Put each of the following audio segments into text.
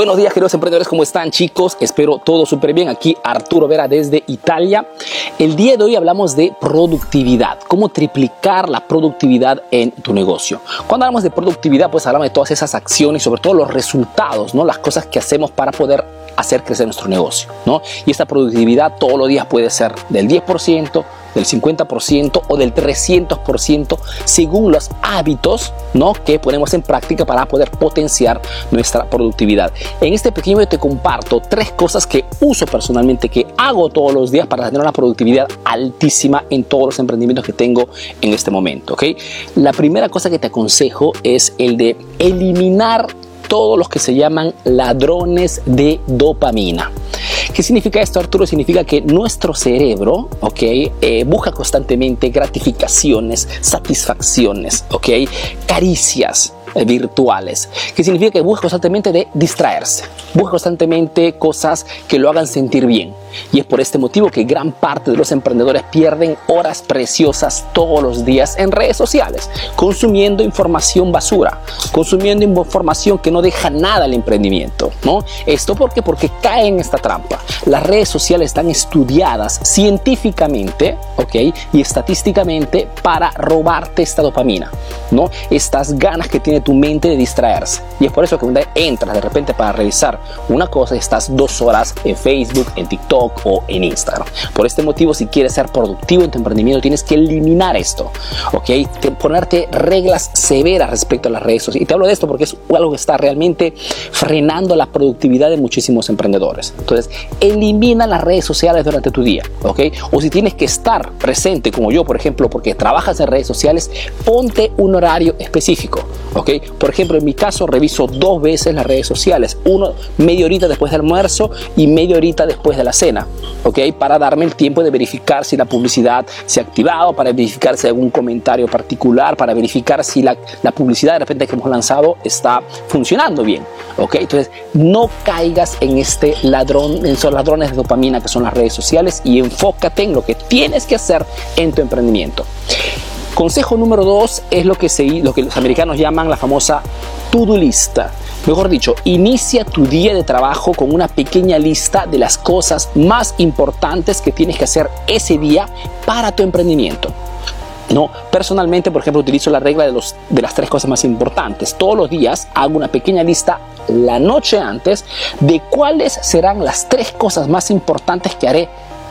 Buenos días, queridos emprendedores, ¿cómo están, chicos? Espero todo súper bien. Aquí Arturo Vera desde Italia. El día de hoy hablamos de productividad, cómo triplicar la productividad en tu negocio. Cuando hablamos de productividad, pues hablamos de todas esas acciones, sobre todo los resultados, ¿no? Las cosas que hacemos para poder hacer crecer nuestro negocio, ¿no? Y esta productividad todos los días puede ser del 10%, del 50% o del 300% según los hábitos ¿no? que ponemos en práctica para poder potenciar nuestra productividad. En este pequeño video te comparto tres cosas que uso personalmente, que hago todos los días para tener una productividad altísima en todos los emprendimientos que tengo en este momento. La primera cosa que te aconsejo es el de eliminar todos los que se llaman ladrones de dopamina. ¿Qué significa esto, Arturo? Significa que nuestro cerebro, ¿ok? Eh, busca constantemente gratificaciones, satisfacciones, ¿ok? Caricias, eh, virtuales, que significa que busca constantemente de distraerse, busca constantemente cosas que lo hagan sentir bien. Y es por este motivo que gran parte de los emprendedores pierden horas preciosas todos los días en redes sociales, consumiendo información basura, consumiendo información que no deja nada al emprendimiento, ¿no? Esto porque porque caen en esta trampa. Las redes sociales están estudiadas científicamente, ¿ok? Y estadísticamente para robarte esta dopamina, ¿no? Estas ganas que tiene tu mente de distraerse. Y es por eso que cuando entras de repente para revisar una cosa, estás dos horas en Facebook, en TikTok o en Instagram. Por este motivo, si quieres ser productivo en tu emprendimiento, tienes que eliminar esto, ¿ok? Ponerte reglas severas respecto a las redes sociales. Y te hablo de esto porque es algo que está realmente frenando la productividad de muchísimos emprendedores. Entonces, elimina las redes sociales durante tu día, ¿ok? O si tienes que estar presente, como yo, por ejemplo, porque trabajas en redes sociales, ponte un horario específico, ¿ok? Por ejemplo, en mi caso reviso dos veces las redes sociales, uno media horita después del almuerzo y media horita después de la cena, ¿ok? Para darme el tiempo de verificar si la publicidad se ha activado, para verificar si hay algún comentario particular, para verificar si la, publicidad de repente que hemos lanzado está funcionando bien, ¿ok? Entonces, no caigas en este ladrón, en esos ladrones de dopamina que son las redes sociales y enfócate en lo que tienes que hacer en tu emprendimiento. Consejo número dos es lo que, se, lo que los americanos llaman la famosa to-do lista. Mejor dicho, inicia tu día de trabajo con una pequeña lista de las cosas más importantes que tienes que hacer ese día para tu emprendimiento. No, personalmente, por ejemplo, utilizo la regla de, los, de las tres cosas más importantes. Todos los días hago una pequeña lista la noche antes de cuáles serán las tres cosas más importantes que haré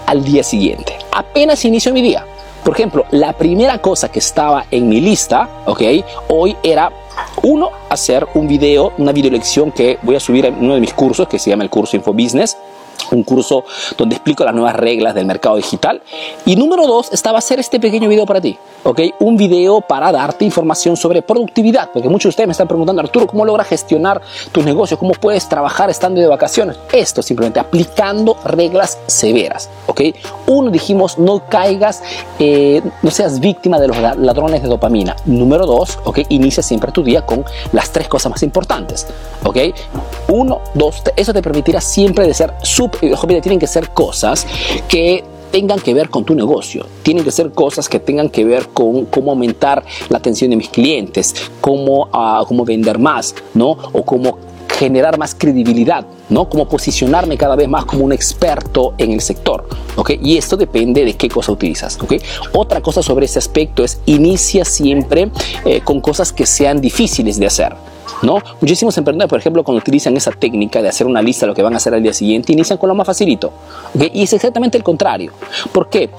al día siguiente. Apenas inicio mi día. Por ejemplo, la primera cosa que estaba en mi lista, ok, hoy era uno, hacer un video, una video lección que voy a subir en uno de mis cursos que se llama el curso Info Business un curso donde explico las nuevas reglas del mercado digital. Y número dos, estaba hacer este pequeño video para ti, ¿ok? Un video para darte información sobre productividad, porque muchos de ustedes me están preguntando, Arturo, ¿cómo logras gestionar tus negocios? ¿Cómo puedes trabajar estando de vacaciones? Esto simplemente aplicando reglas severas, ¿ok? Uno, dijimos, no caigas, eh, no seas víctima de los ladrones de dopamina. Número dos, ¿ok? Inicia siempre tu día con las tres cosas más importantes, ¿ok? Uno, dos, eso te permitirá siempre de ser súper tienen que ser cosas que tengan que ver con tu negocio, tienen que ser cosas que tengan que ver con cómo aumentar la atención de mis clientes, cómo, uh, cómo vender más, ¿no? O cómo generar más credibilidad, ¿no? Cómo posicionarme cada vez más como un experto en el sector, ¿ok? Y esto depende de qué cosa utilizas, ¿ok? Otra cosa sobre ese aspecto es inicia siempre eh, con cosas que sean difíciles de hacer. ¿No? Muchísimos emprendedores, por ejemplo, cuando utilizan esa técnica de hacer una lista de lo que van a hacer al día siguiente, inician con lo más facilito. Y es exactamente el contrario. ¿Por qué?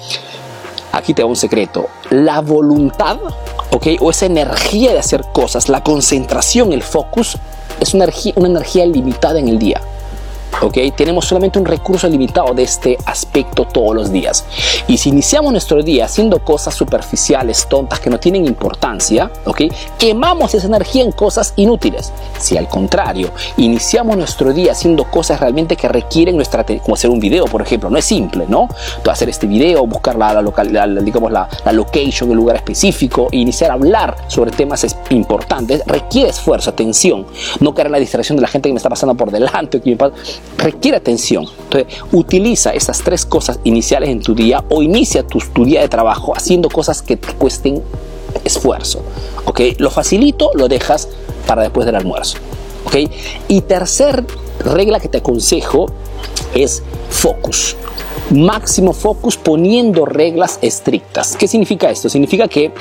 Aquí te hago un secreto. La voluntad, ¿ok? O esa energía de hacer cosas, la concentración, el focus, es una energía, una energía limitada en el día. ¿Ok? Tenemos solamente un recurso limitado de este aspecto todos los días. Y si iniciamos nuestro día haciendo cosas superficiales, tontas, que no tienen importancia, ¿ok? Quemamos esa energía en cosas inútiles. Si al contrario, iniciamos nuestro día haciendo cosas realmente que requieren nuestra atención, como hacer un video, por ejemplo, no es simple, ¿no? Hacer este video, buscar la, la, local, digamos, la, la location, el lugar específico, e iniciar a hablar sobre temas importantes, requiere esfuerzo, atención, no caer en la distracción de la gente que me está pasando por delante, que me pasa, requiere atención. Entonces, utiliza esas tres cosas iniciales en tu día o inicia tu, día de trabajo haciendo cosas que te cuesten esfuerzo. ¿Ok? Lo facilito, lo dejas para después del almuerzo. ¿Ok? Y tercer regla que te aconsejo es focus máximo focus poniendo reglas estrictas. ¿Qué significa esto? Significa que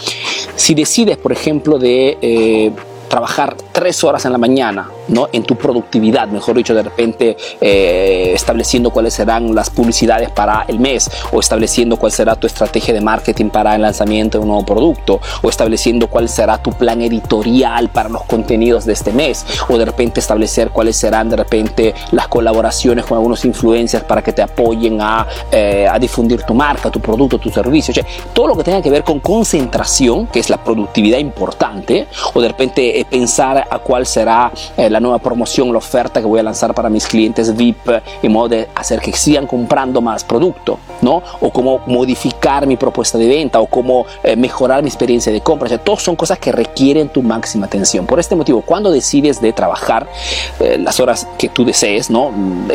si decides, por ejemplo, de eh, trabajar tres horas en la mañana, ¿no? En tu productividad, mejor dicho, de repente eh, estableciendo cuáles serán las publicidades para el mes, o estableciendo cuál será tu estrategia de marketing para el lanzamiento de un nuevo producto, o estableciendo cuál será tu plan editorial para los contenidos de este mes, o de repente establecer cuáles serán de repente las colaboraciones con algunos influencers para que te apoyen a, eh, difundir tu marca, tu producto, tu servicio. O sea, todo lo que tenga que ver con concentración, que es la productividad importante, o de repente pensar a cuál será eh, la nueva promoción, la oferta que voy a lanzar para mis clientes VIP, en modo de hacer que sigan comprando más producto, ¿no? O cómo modificar mi propuesta de venta o cómo eh, mejorar mi experiencia de compra. O sea, todos son cosas que requieren tu máxima atención. Por este motivo, cuando decides de trabajar eh, las horas que tú desees, ¿no?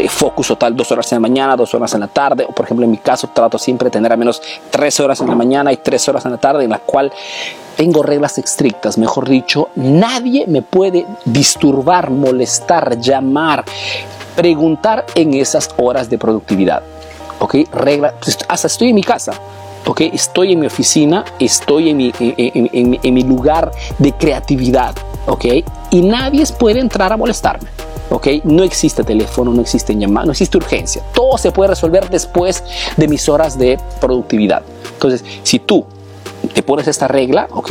Focus total, dos horas en la mañana, dos horas en la tarde, o por ejemplo en mi caso trato siempre de tener al menos tres horas en la mañana y tres horas en la tarde, en la cual tengo reglas estrictas, mejor dicho, nadie me puede disturbar, molestar, llamar, preguntar en esas horas de productividad. ¿Ok? Regla, pues, hasta estoy en mi casa. ¿ok? Estoy en mi oficina, estoy en mi, en, mi lugar de creatividad, ¿ok? Y nadie puede entrar a molestarme. ¿ok? No existe teléfono, no existe llamada, no existe urgencia. Todo se puede resolver después de mis horas de productividad. Entonces, si tú te pones esta regla, ¿ok?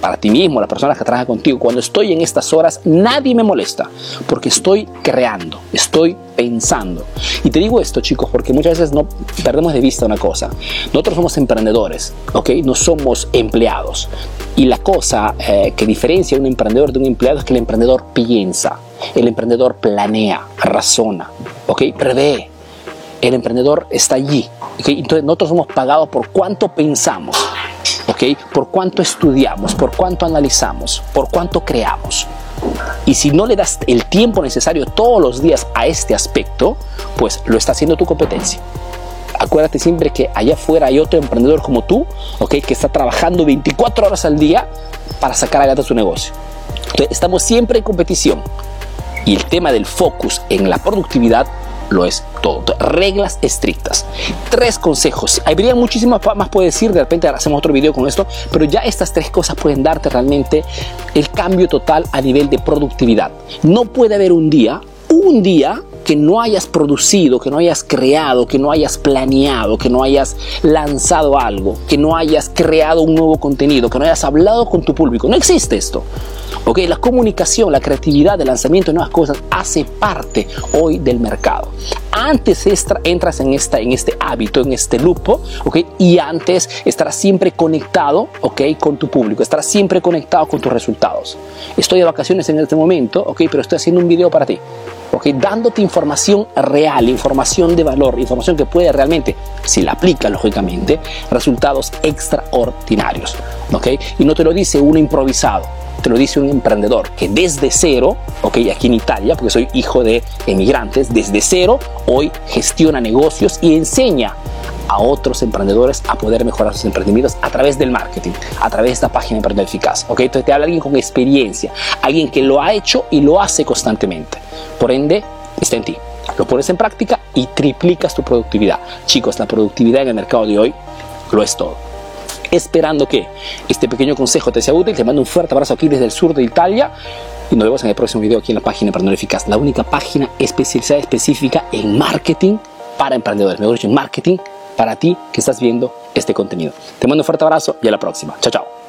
Para ti mismo, la persona que trabaja contigo, cuando estoy en estas horas, nadie me molesta, porque estoy creando, estoy pensando. Y te digo esto, chicos, porque muchas veces no perdemos de vista una cosa. Nosotros somos emprendedores, ¿ok? No somos empleados. Y la cosa eh, que diferencia a un emprendedor de un empleado es que el emprendedor piensa, el emprendedor planea, razona, ¿ok? Prevé. El emprendedor está allí. ¿okay? Entonces nosotros somos pagados por cuánto pensamos. Por cuánto estudiamos, por cuánto analizamos, por cuánto creamos. Y si no le das el tiempo necesario todos los días a este aspecto, pues lo está haciendo tu competencia. Acuérdate siempre que allá afuera hay otro emprendedor como tú, ¿ok? Que está trabajando 24 horas al día para sacar adelante su negocio. Entonces, estamos siempre en competición. Y el tema del focus en la productividad lo es todo. Reglas estrictas. Tres consejos. Habría muchísimas más puede decir, de repente hacemos otro video con esto, pero ya estas tres cosas pueden darte realmente el cambio total a nivel de productividad. No puede haber un día, un día que no hayas producido, que no hayas creado, que no hayas planeado, que no hayas lanzado algo, que no hayas creado un nuevo contenido, que no hayas hablado con tu público. No existe esto. ¿ok? La comunicación, la creatividad, el lanzamiento de nuevas cosas hace parte hoy del mercado. Antes entras en, esta, en este hábito, en este lupo, ¿ok? Y antes estarás siempre conectado, ¿ok? Con tu público, estarás siempre conectado con tus resultados. Estoy de vacaciones en este momento, ¿ok? Pero estoy haciendo un video para ti. ¿Ok? Dándote información real, información de valor, información que puede realmente, si la aplica lógicamente, resultados extraordinarios, ¿ok? Y no te lo dice uno improvisado, te lo dice un emprendedor que desde cero, ok, aquí en Italia, porque soy hijo de emigrantes, desde cero hoy gestiona negocios y enseña a otros emprendedores a poder mejorar sus emprendimientos a través del marketing, a través de esta página Emprendedor Eficaz. ¿ok? Entonces te habla alguien con experiencia, alguien que lo ha hecho y lo hace constantemente. Por ende, está en ti. Lo pones en práctica y triplicas tu productividad. Chicos, la productividad en el mercado de hoy lo es todo esperando que este pequeño consejo te sea útil. Te mando un fuerte abrazo aquí desde el sur de Italia y nos vemos en el próximo video aquí en la página Emprendedor Eficaz, la única página especializada específica en marketing para emprendedores, mejor dicho, en marketing para ti que estás viendo este contenido. Te mando un fuerte abrazo y a la próxima. Chao, chao.